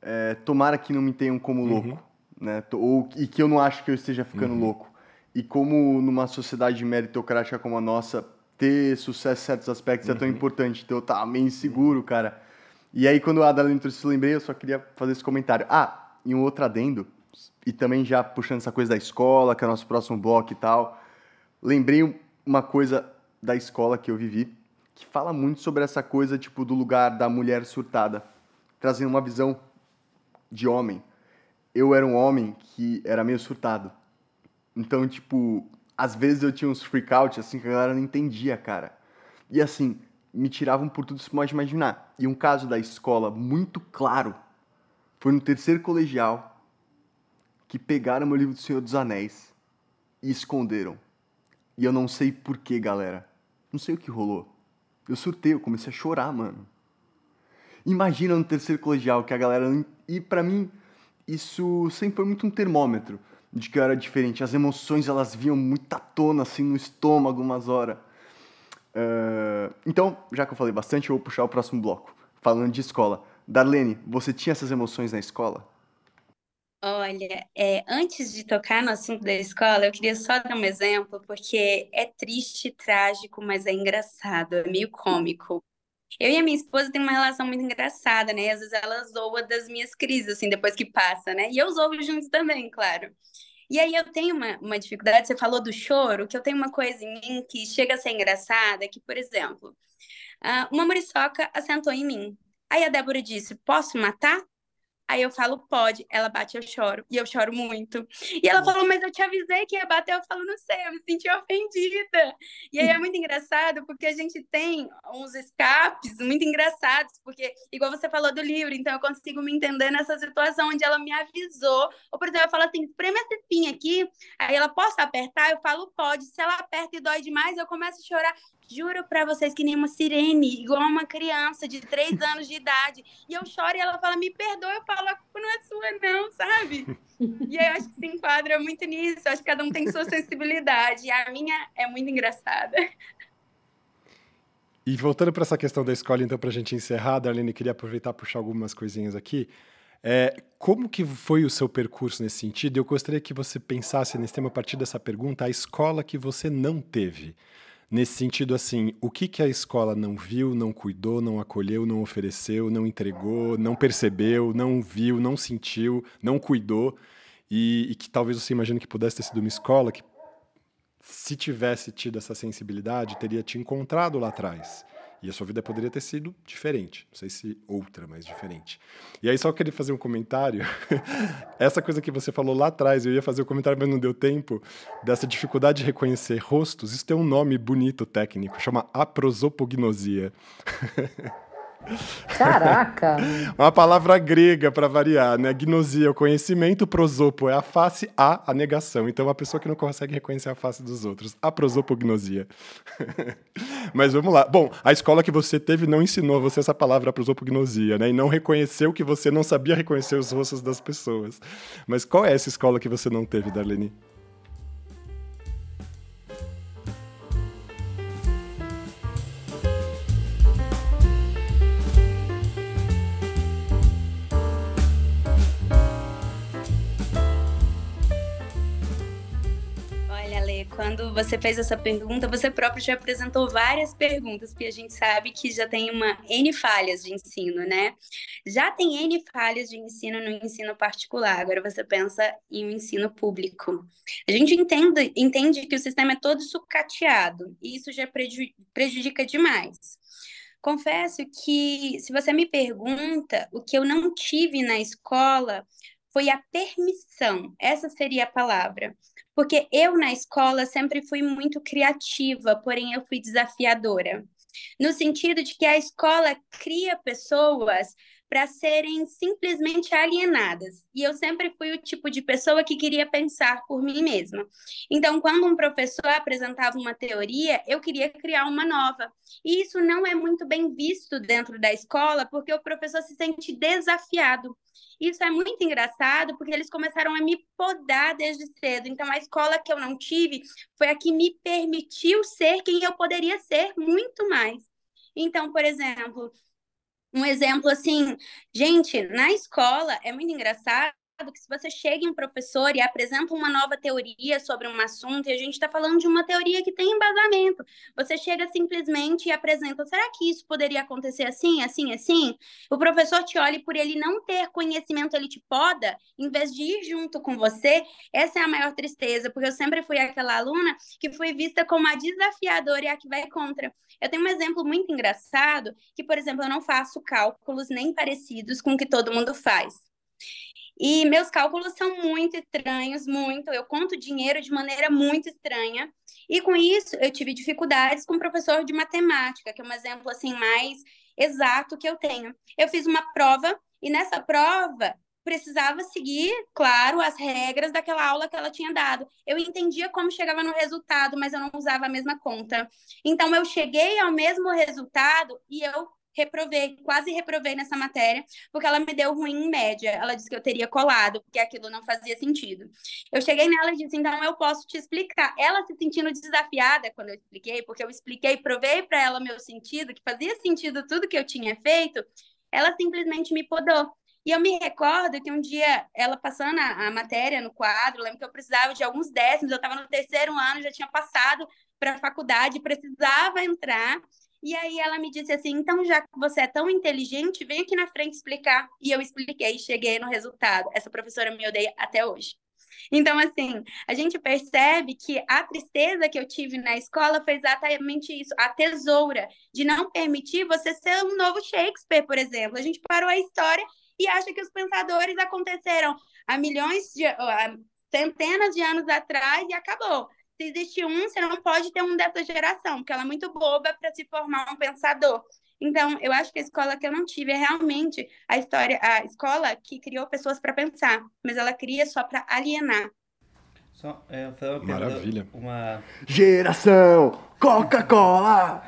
é, tomara que não me tenham como uhum. louco, né? Ou, e que eu não acho que eu esteja ficando uhum. louco. E como numa sociedade meritocrática como a nossa, ter sucesso em certos aspectos uhum. é tão uhum. importante. Então eu tava meio inseguro, cara. E aí quando a Adalene trouxe esse lembrei, eu só queria fazer esse comentário. Ah, e um outro adendo, e também já puxando essa coisa da escola, que é o nosso próximo bloco e tal. Lembrei uma coisa da escola que eu vivi, que fala muito sobre essa coisa tipo do lugar da mulher surtada, trazendo uma visão de homem. Eu era um homem que era meio surtado. Então, tipo, às vezes eu tinha uns freak out assim que a galera não entendia, cara. E assim, me tiravam por tudo que você pode imaginar. E um caso da escola muito claro foi no terceiro colegial que pegaram meu livro do Senhor dos Anéis e esconderam. E eu não sei porquê, galera. Não sei o que rolou. Eu surtei, eu comecei a chorar, mano. Imagina no terceiro colegial que a galera. E para mim, isso sempre foi muito um termômetro de que eu era diferente. As emoções elas vinham muito à tona, assim, no estômago, umas horas. Uh... Então, já que eu falei bastante, eu vou puxar o próximo bloco. Falando de escola. Darlene, você tinha essas emoções na escola? Olha, é, antes de tocar no assunto da escola, eu queria só dar um exemplo, porque é triste, trágico, mas é engraçado, é meio cômico. Eu e a minha esposa temos uma relação muito engraçada, né? Às vezes ela zoa das minhas crises, assim, depois que passa, né? E eu zoo juntos também, claro. E aí eu tenho uma, uma dificuldade, você falou do choro, que eu tenho uma coisa em mim que chega a ser engraçada, que, por exemplo, uma muriçoca assentou em mim. Aí a Débora disse, posso matar? Aí eu falo, pode. Ela bate, eu choro. E eu choro muito. E ela falou, mas eu te avisei que ia bater. Eu falo, não sei, eu me senti ofendida. E aí é muito engraçado, porque a gente tem uns escapes muito engraçados, porque, igual você falou do livro, então eu consigo me entender nessa situação onde ela me avisou. Ou, por exemplo, eu falo assim, espreme esse fim aqui. Aí ela, posso apertar? Eu falo, pode. Se ela aperta e dói demais, eu começo a chorar. Juro para vocês que nem uma sirene, igual uma criança de três anos de idade. E eu choro e ela fala, me perdoa. Eu falo, a culpa não é sua, não, sabe? E aí eu acho que se enquadra muito nisso. Eu acho que cada um tem sua sensibilidade. E a minha é muito engraçada. E voltando para essa questão da escola, então, para a gente encerrar, Darlene, queria aproveitar e puxar algumas coisinhas aqui. É, como que foi o seu percurso nesse sentido? Eu gostaria que você pensasse nesse tema a partir dessa pergunta, a escola que você não teve. Nesse sentido, assim, o que, que a escola não viu, não cuidou, não acolheu, não ofereceu, não entregou, não percebeu, não viu, não sentiu, não cuidou, e, e que talvez você imagine que pudesse ter sido uma escola que, se tivesse tido essa sensibilidade, teria te encontrado lá atrás. E a sua vida poderia ter sido diferente. Não sei se outra, mas diferente. E aí, só queria fazer um comentário. Essa coisa que você falou lá atrás, eu ia fazer o um comentário, mas não deu tempo, dessa dificuldade de reconhecer rostos. Isso tem um nome bonito técnico, chama aprosopognosia. Caraca! Uma palavra grega para variar, né? Gnosia, o conhecimento, prosopo é a face, a, a negação. Então, é uma pessoa que não consegue reconhecer a face dos outros. A prosopognosia. Mas vamos lá. Bom, a escola que você teve não ensinou você essa palavra prosopognosia, né? E não reconheceu que você não sabia reconhecer os rostos das pessoas. Mas qual é essa escola que você não teve, Darlene? Quando você fez essa pergunta, você próprio já apresentou várias perguntas, porque a gente sabe que já tem uma N falhas de ensino, né? Já tem N falhas de ensino no ensino particular, agora você pensa em um ensino público. A gente entende, entende que o sistema é todo sucateado, e isso já prejudica demais. Confesso que, se você me pergunta, o que eu não tive na escola foi a permissão, essa seria a palavra. Porque eu na escola sempre fui muito criativa, porém eu fui desafiadora. No sentido de que a escola cria pessoas para serem simplesmente alienadas. E eu sempre fui o tipo de pessoa que queria pensar por mim mesma. Então, quando um professor apresentava uma teoria, eu queria criar uma nova. E isso não é muito bem visto dentro da escola, porque o professor se sente desafiado. Isso é muito engraçado, porque eles começaram a me podar desde cedo. Então, a escola que eu não tive foi a que me permitiu ser quem eu poderia ser muito mais. Então, por exemplo, um exemplo assim, gente, na escola é muito engraçado que se você chega em professor e apresenta uma nova teoria sobre um assunto, e a gente está falando de uma teoria que tem embasamento, você chega simplesmente e apresenta, será que isso poderia acontecer assim, assim, assim? O professor te olha e por ele não ter conhecimento, ele te poda, em vez de ir junto com você, essa é a maior tristeza, porque eu sempre fui aquela aluna que foi vista como a desafiadora e a que vai contra. Eu tenho um exemplo muito engraçado, que, por exemplo, eu não faço cálculos nem parecidos com o que todo mundo faz. E meus cálculos são muito estranhos, muito. Eu conto dinheiro de maneira muito estranha. E com isso, eu tive dificuldades com o professor de matemática, que é um exemplo assim mais exato que eu tenho. Eu fiz uma prova e nessa prova precisava seguir, claro, as regras daquela aula que ela tinha dado. Eu entendia como chegava no resultado, mas eu não usava a mesma conta. Então eu cheguei ao mesmo resultado e eu reprovei, quase reprovei nessa matéria, porque ela me deu ruim em média. Ela disse que eu teria colado, porque aquilo não fazia sentido. Eu cheguei nela e disse: então eu posso te explicar. Ela se sentindo desafiada quando eu expliquei, porque eu expliquei, provei para ela meu sentido, que fazia sentido tudo que eu tinha feito, ela simplesmente me podou. E eu me recordo que um dia, ela passando a, a matéria no quadro, lembro que eu precisava de alguns décimos, eu estava no terceiro ano, já tinha passado para a faculdade, precisava entrar. E aí ela me disse assim: então, já que você é tão inteligente, vem aqui na frente explicar. E eu expliquei, cheguei no resultado. Essa professora me odeia até hoje. Então, assim, a gente percebe que a tristeza que eu tive na escola foi exatamente isso, a tesoura de não permitir você ser um novo Shakespeare, por exemplo. A gente parou a história e acha que os pensadores aconteceram há milhões de, centenas de anos atrás e acabou se existe um, você não pode ter um dessa geração, porque ela é muito boba para se formar um pensador. Então, eu acho que a escola que eu não tive é realmente a história, a escola que criou pessoas para pensar, mas ela cria só para alienar. Só, é, uma Maravilha. Uma... Geração Coca-Cola!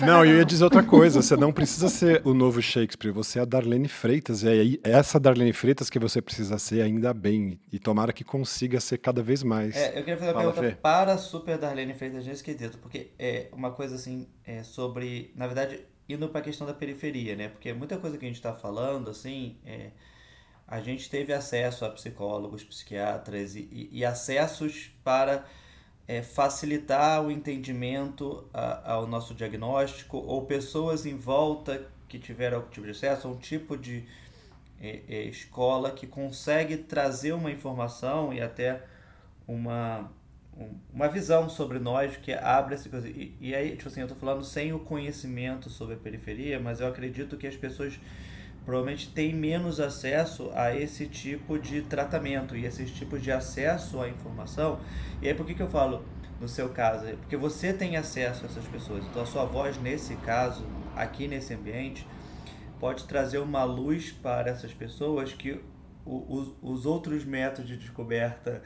Não, eu ia dizer outra coisa. Você não precisa ser o novo Shakespeare, você é a Darlene Freitas. E aí, essa Darlene Freitas que você precisa ser ainda bem. E tomara que consiga ser cada vez mais. É, eu queria fazer uma Fala, pergunta Fê. para a Super Darlene Freitas nesse quesito, porque é uma coisa assim é sobre. Na verdade, indo para a questão da periferia, né? Porque muita coisa que a gente está falando, assim. É, a gente teve acesso a psicólogos, psiquiatras e, e, e acessos para é, facilitar o entendimento a, ao nosso diagnóstico ou pessoas em volta que tiveram algum tipo de acesso, um tipo de é, é, escola que consegue trazer uma informação e até uma, um, uma visão sobre nós que abre essa coisa. E, e aí, tipo assim, eu estou falando sem o conhecimento sobre a periferia, mas eu acredito que as pessoas provavelmente tem menos acesso a esse tipo de tratamento e esses tipos de acesso à informação. E aí por que, que eu falo no seu caso? Porque você tem acesso a essas pessoas. Então a sua voz nesse caso, aqui nesse ambiente, pode trazer uma luz para essas pessoas que os, os outros métodos de descoberta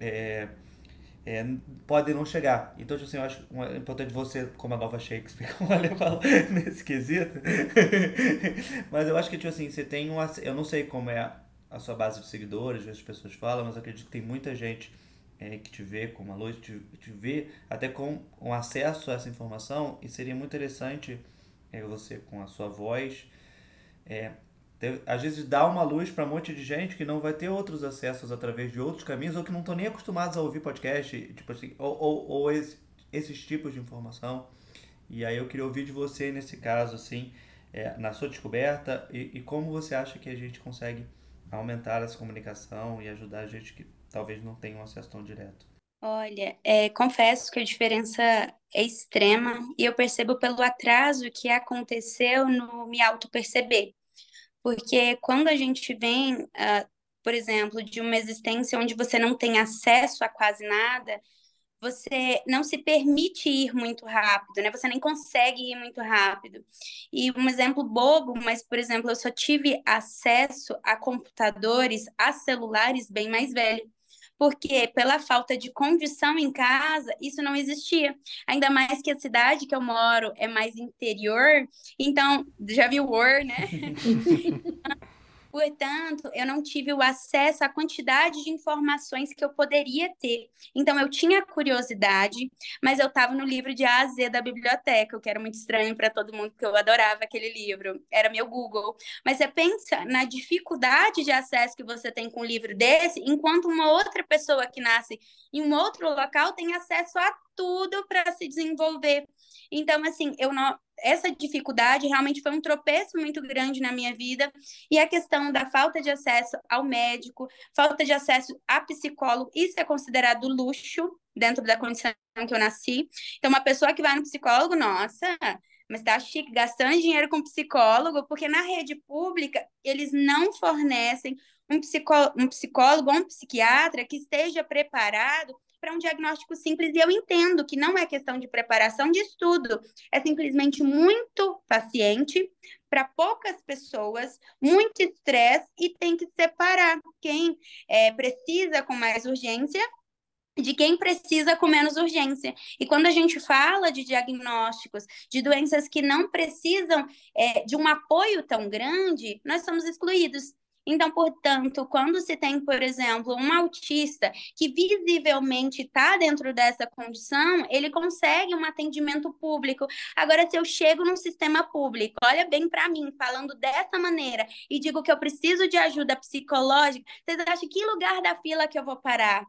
é, é, podem não chegar. Então, tipo assim, eu acho uma, importante você, como a nova Shakespeare, como a fala nesse quesito. mas eu acho que, tipo assim, você tem um. Eu não sei como é a sua base de seguidores, as pessoas falam, mas eu acredito que tem muita gente é, que te vê com uma luz, te, te vê até com um acesso a essa informação, e seria muito interessante é, você, com a sua voz, é, às vezes dá uma luz para um monte de gente que não vai ter outros acessos através de outros caminhos ou que não estão nem acostumados a ouvir podcast, tipo assim, ou, ou, ou esse, esses tipos de informação. E aí eu queria ouvir de você nesse caso, assim, é, na sua descoberta e, e, como você acha que a gente consegue aumentar essa comunicação e ajudar a gente que talvez não tenha um acesso tão direto. Olha, é, confesso que a diferença é extrema e eu percebo pelo atraso que aconteceu no me auto-perceber. Porque quando a gente vem uh, por exemplo, de uma existência onde você não tem acesso a quase nada, você não se permite ir muito rápido, né? Você nem consegue ir muito rápido. E um exemplo bobo, mas, por exemplo, eu só tive acesso a computadores, a celulares bem mais velho. Porque pela falta de condição em casa, isso não existia. Ainda mais que a cidade que eu moro é mais interior. Então, já viu o War, né? Portanto, eu não tive o acesso à quantidade de informações que eu poderia ter. Então, eu tinha curiosidade, mas eu estava no livro de A a Z da biblioteca, o que era muito estranho para todo mundo, porque eu adorava aquele livro. Era meu Google. Mas você pensa na dificuldade de acesso que você tem com um livro desse, enquanto uma outra pessoa que nasce em um outro local tem acesso a tudo para se desenvolver. Então, assim, eu não, essa dificuldade realmente foi um tropeço muito grande na minha vida. E a questão da falta de acesso ao médico, falta de acesso a psicólogo, isso é considerado luxo dentro da condição que eu nasci. Então, uma pessoa que vai no psicólogo, nossa, mas tá chique, gastando dinheiro com psicólogo, porque na rede pública eles não fornecem um, psicó um psicólogo ou um psiquiatra que esteja preparado para um diagnóstico simples. E eu entendo que não é questão de preparação de estudo, é simplesmente muito paciente para poucas pessoas, muito estresse e tem que separar quem é, precisa com mais urgência de quem precisa com menos urgência. E quando a gente fala de diagnósticos de doenças que não precisam é, de um apoio tão grande, nós somos excluídos. Então, portanto, quando se tem, por exemplo, um autista que visivelmente está dentro dessa condição, ele consegue um atendimento público. Agora, se eu chego num sistema público, olha bem para mim, falando dessa maneira, e digo que eu preciso de ajuda psicológica, vocês acham que lugar da fila que eu vou parar?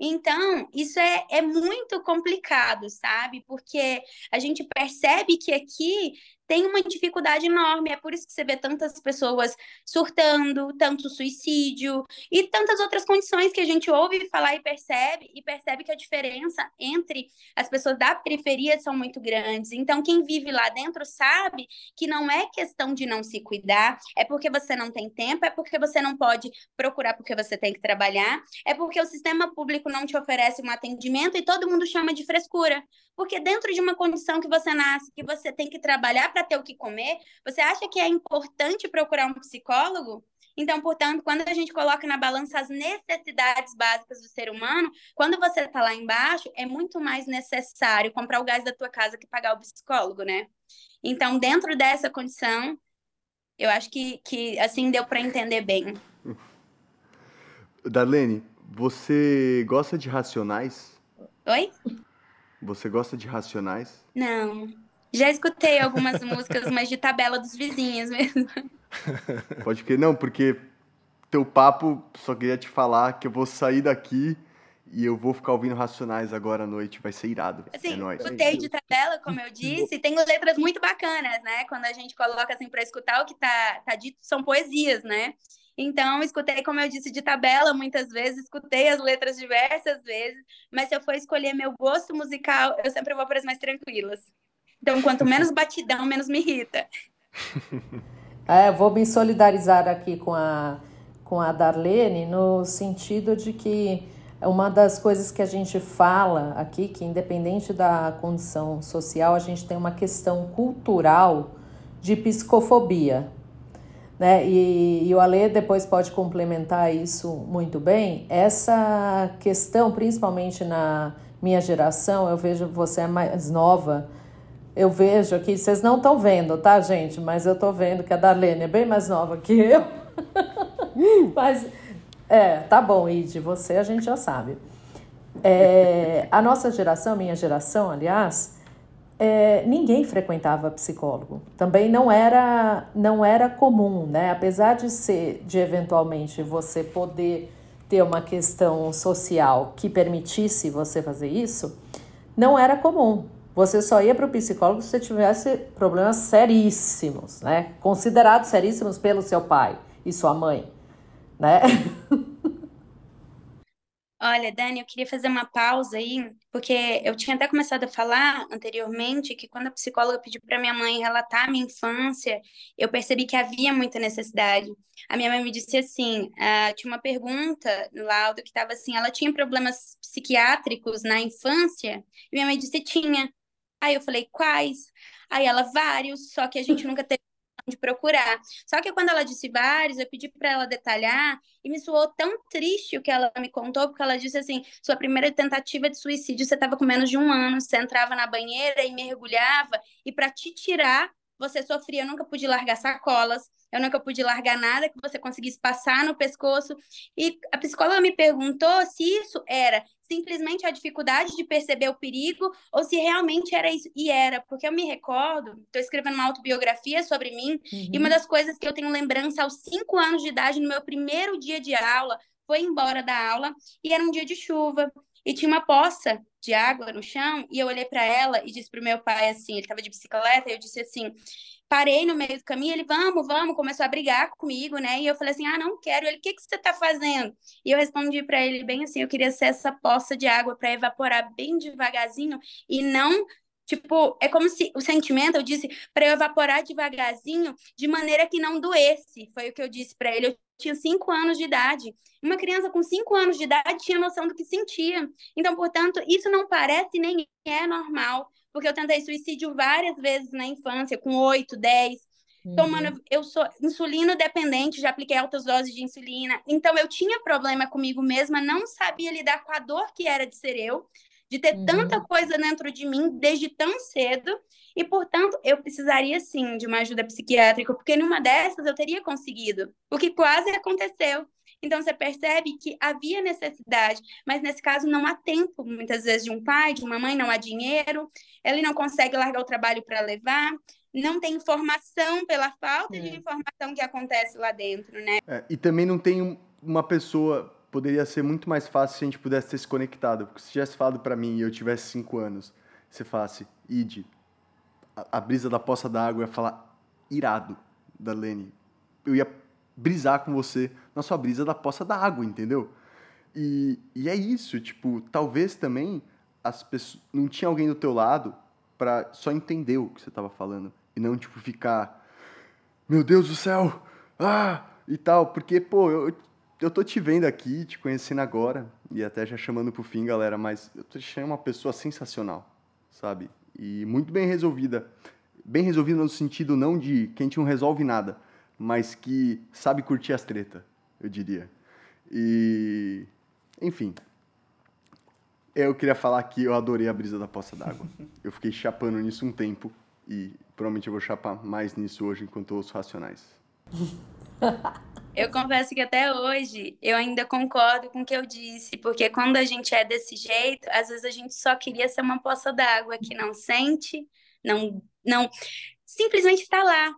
Então, isso é, é muito complicado, sabe? Porque a gente percebe que aqui tem uma dificuldade enorme. É por isso que você vê tantas pessoas surtando, tanto suicídio e tantas outras condições que a gente ouve falar e percebe, e percebe que a diferença entre as pessoas da periferia são muito grandes. Então, quem vive lá dentro sabe que não é questão de não se cuidar, é porque você não tem tempo, é porque você não pode procurar porque você tem que trabalhar, é porque o sistema público não te oferece um atendimento e todo mundo chama de frescura. Porque dentro de uma condição que você nasce, que você tem que trabalhar para ter o que comer, você acha que é importante procurar um psicólogo? Então, portanto, quando a gente coloca na balança as necessidades básicas do ser humano, quando você está lá embaixo, é muito mais necessário comprar o gás da tua casa que pagar o psicólogo, né? Então, dentro dessa condição, eu acho que, que assim deu para entender bem. Darlene, você gosta de racionais? Oi? Você gosta de Racionais? Não. Já escutei algumas músicas, mas de tabela dos vizinhos mesmo. Pode que não, porque teu papo só queria te falar que eu vou sair daqui e eu vou ficar ouvindo Racionais agora à noite, vai ser irado. Assim, é nóis. escutei de tabela, como eu disse, tem letras muito bacanas, né? Quando a gente coloca assim para escutar o que tá, tá dito, são poesias, né? Então, escutei, como eu disse, de tabela muitas vezes, escutei as letras diversas vezes, mas se eu for escolher meu gosto musical, eu sempre vou para as mais tranquilas. Então, quanto menos batidão, menos me irrita. É, vou me solidarizar aqui com a, com a Darlene no sentido de que uma das coisas que a gente fala aqui, que independente da condição social, a gente tem uma questão cultural de psicofobia né? E, e o Alê depois pode complementar isso muito bem. Essa questão, principalmente na minha geração, eu vejo você é mais nova. Eu vejo aqui, vocês não estão vendo, tá, gente? Mas eu estou vendo que a Darlene é bem mais nova que eu. Mas, é, tá bom, Ide, você a gente já sabe. É, a nossa geração, minha geração, aliás, é, ninguém frequentava psicólogo. Também não era, não era comum, né? Apesar de ser, de eventualmente você poder ter uma questão social que permitisse você fazer isso, não era comum. Você só ia para o psicólogo se você tivesse problemas seríssimos, né? Considerados seríssimos pelo seu pai e sua mãe, né? Olha, Dani, eu queria fazer uma pausa aí, porque eu tinha até começado a falar anteriormente que quando a psicóloga pediu para minha mãe relatar a minha infância, eu percebi que havia muita necessidade. A minha mãe me disse assim, uh, tinha uma pergunta no laudo que estava assim, ela tinha problemas psiquiátricos na infância? E minha mãe disse, tinha. Aí eu falei, quais? Aí ela, vários, só que a gente nunca teve de procurar. Só que quando ela disse vários, eu pedi para ela detalhar e me soou tão triste o que ela me contou, porque ela disse assim: sua primeira tentativa de suicídio, você estava com menos de um ano, você entrava na banheira e mergulhava, e para te tirar, você sofria. Eu nunca pude largar sacolas, eu nunca pude largar nada que você conseguisse passar no pescoço. E a psicóloga me perguntou se isso era simplesmente a dificuldade de perceber o perigo ou se realmente era isso. E era, porque eu me recordo, estou escrevendo uma autobiografia sobre mim, uhum. e uma das coisas que eu tenho lembrança aos cinco anos de idade, no meu primeiro dia de aula, foi embora da aula e era um dia de chuva. E tinha uma poça de água no chão, e eu olhei para ela e disse para o meu pai assim: ele estava de bicicleta, e eu disse assim: parei no meio do caminho, ele, vamos, vamos, começou a brigar comigo, né? E eu falei assim, ah, não quero. Ele, o que, que você tá fazendo? E eu respondi para ele bem assim, eu queria ser essa poça de água para evaporar bem devagarzinho e não Tipo, é como se o sentimento, eu disse, para eu evaporar devagarzinho, de maneira que não doesse. Foi o que eu disse para ele. Eu tinha cinco anos de idade. Uma criança com cinco anos de idade tinha noção do que sentia. Então, portanto, isso não parece nem é normal porque eu tentei suicídio várias vezes na infância, com 8, 10. Uhum. Tomando, eu sou insulino dependente, já apliquei altas doses de insulina. Então eu tinha problema comigo mesma, não sabia lidar com a dor que era de ser eu, de ter uhum. tanta coisa dentro de mim desde tão cedo, e portanto eu precisaria sim de uma ajuda psiquiátrica, porque numa dessas eu teria conseguido, o que quase aconteceu. Então você percebe que havia necessidade, mas nesse caso não há tempo, muitas vezes, de um pai, de uma mãe, não há dinheiro, ele não consegue largar o trabalho para levar, não tem informação pela falta é. de informação que acontece lá dentro, né? É, e também não tem uma pessoa. Poderia ser muito mais fácil se a gente pudesse ter se conectado. Porque se tivesse falado para mim e eu tivesse cinco anos, você falasse, Id, a, a brisa da poça d'água ia falar irado da Lene. Eu ia brisar com você na sua brisa da poça da água, entendeu? E, e é isso, tipo, talvez também as pessoas não tinha alguém do teu lado para só entender o que você tava falando e não tipo ficar meu Deus do céu, ah, e tal, porque pô, eu, eu tô te vendo aqui, te conhecendo agora e até já chamando pro fim, galera, mas eu te chamando uma pessoa sensacional, sabe? E muito bem resolvida. Bem resolvida no sentido não de que a gente não resolve nada, mas que sabe curtir as tretas, eu diria. E, enfim, eu queria falar que eu adorei a brisa da poça d'água. eu fiquei chapando nisso um tempo e provavelmente eu vou chapar mais nisso hoje enquanto ouço Racionais. Eu confesso que até hoje eu ainda concordo com o que eu disse, porque quando a gente é desse jeito, às vezes a gente só queria ser uma poça d'água que não sente, não, não simplesmente está lá.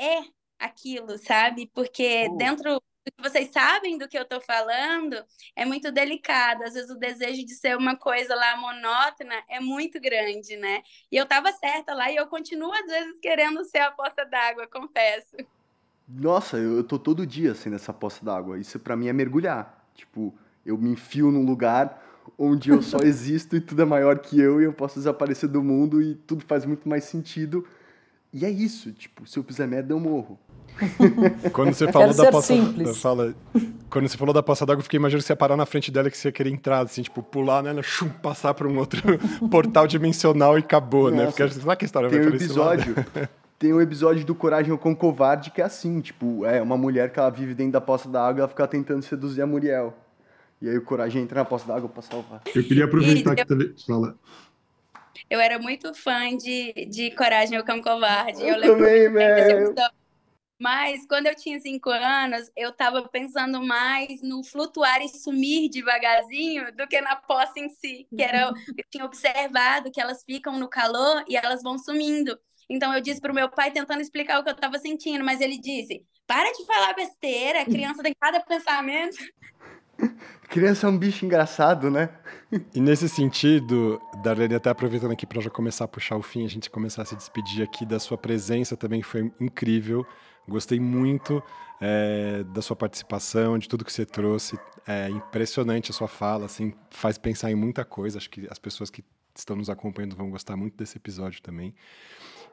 É, aquilo, sabe? Porque dentro do que vocês sabem do que eu estou falando, é muito delicado. Às vezes o desejo de ser uma coisa lá monótona é muito grande, né? E eu estava certa lá e eu continuo às vezes querendo ser a poça d'água, confesso. Nossa, eu, tô todo dia assim nessa poça d'água. Isso para mim é mergulhar. Tipo, eu me enfio num lugar onde eu só existo e tudo é maior que eu e eu posso desaparecer do mundo e tudo faz muito mais sentido. E é isso, tipo, se eu fizer merda eu morro. Quando você falou da poça, fala, quando você falou da poça d'água, eu fiquei imaginando você ia parar na frente dela que você ia querer entrar, assim, tipo, pular nela, chum, passar para um outro portal dimensional e acabou, né? Nossa, né? Porque será que a história tem vai um episódio, Tem um episódio do Coragem com Covarde que é assim, tipo, é uma mulher que ela vive dentro da poça d'água, ela fica tentando seduzir a Muriel. E aí o Coragem entra na poça d'água para salvar. Eu queria aproveitar que também fala. Eu era muito fã de, de Coragem, o Cão Covarde. Eu, eu também, velho. Mas quando eu tinha cinco anos, eu estava pensando mais no flutuar e sumir devagarzinho do que na posse em si. Que era, eu tinha observado que elas ficam no calor e elas vão sumindo. Então eu disse para o meu pai tentando explicar o que eu estava sentindo, mas ele disse: para de falar besteira, a criança tem cada pensamento. Criança é um bicho engraçado, né? E nesse sentido, Darlene, até aproveitando aqui para já começar a puxar o fim, a gente começar a se despedir aqui da sua presença também, que foi incrível Gostei muito é, da sua participação, de tudo que você trouxe. É impressionante a sua fala, assim, faz pensar em muita coisa. Acho que as pessoas que estão nos acompanhando vão gostar muito desse episódio também.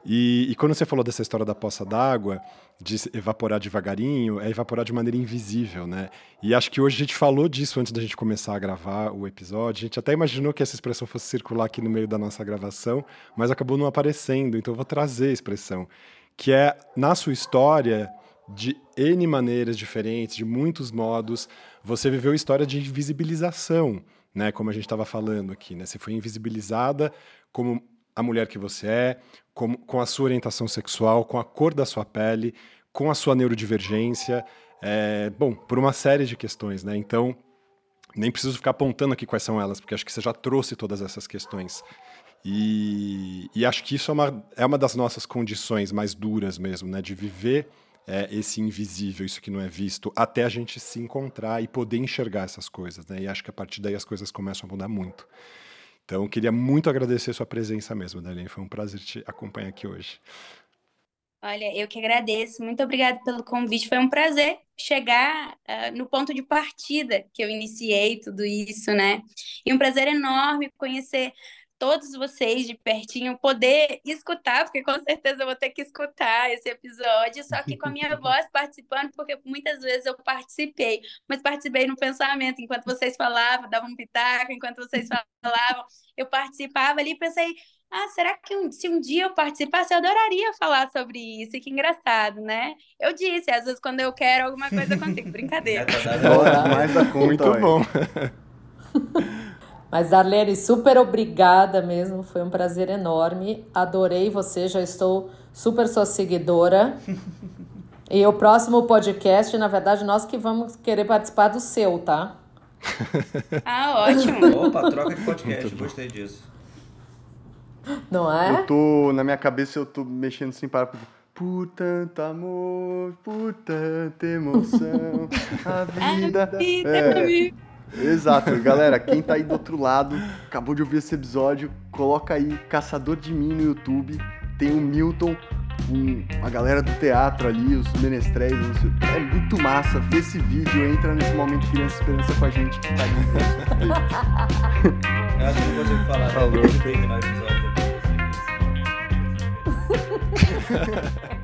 E, e, quando você falou dessa história da poça d'água, de evaporar devagarinho, é evaporar de maneira invisível, né? E acho que hoje a gente falou disso antes da gente começar a gravar o episódio. A gente até imaginou que essa expressão fosse circular aqui no meio da nossa gravação, mas acabou não aparecendo, então eu vou trazer a expressão. Que é, na sua história, de N maneiras diferentes, de muitos modos, você viveu história de invisibilização, né? Como a gente estava falando aqui, né? Você foi invisibilizada como a mulher que você é, com, com a sua orientação sexual, com a cor da sua pele, com a sua neurodivergência, é, bom, por uma série de questões, né? Então, nem preciso ficar apontando aqui quais são elas, porque acho que você já trouxe todas essas questões. E, e acho que isso é uma, é uma das nossas condições mais duras mesmo, né? De viver é, esse invisível, isso que não é visto, até a gente se encontrar e poder enxergar essas coisas, né? E acho que a partir daí as coisas começam a mudar muito. Então, queria muito agradecer sua presença mesmo, Darlene. Foi um prazer te acompanhar aqui hoje. Olha, eu que agradeço. Muito obrigada pelo convite. Foi um prazer chegar uh, no ponto de partida que eu iniciei tudo isso, né? E um prazer enorme conhecer todos vocês de pertinho, poder escutar, porque com certeza eu vou ter que escutar esse episódio, só que com a minha voz participando, porque muitas vezes eu participei, mas participei no pensamento, enquanto vocês falavam, davam um pitaco, enquanto vocês falavam, eu participava ali e pensei, ah, será que um, se um dia eu participasse, eu adoraria falar sobre isso? Que engraçado, né? Eu disse, às vezes quando eu quero alguma coisa contigo, brincadeira. mais da conta, Muito bom. Mas, Darlene, super obrigada mesmo. Foi um prazer enorme. Adorei você, já estou super sua seguidora. e o próximo podcast, na verdade, nós que vamos querer participar do seu, tá? Ah, ótimo. Opa, troca de podcast, gostei disso. Não é? Eu tô, na minha cabeça, eu tô mexendo sem parar. Por tanto amor, por tanta emoção, a vida. A vida é, Exato, galera, quem tá aí do outro lado, acabou de ouvir esse episódio, coloca aí Caçador de Mim no YouTube, tem o Milton, um, a galera do teatro ali, os menestréis, é muito massa, vê esse vídeo, entra nesse momento Criança Esperança com a gente que tá ali. Eu acho que não consigo falar, Falou. terminar o episódio.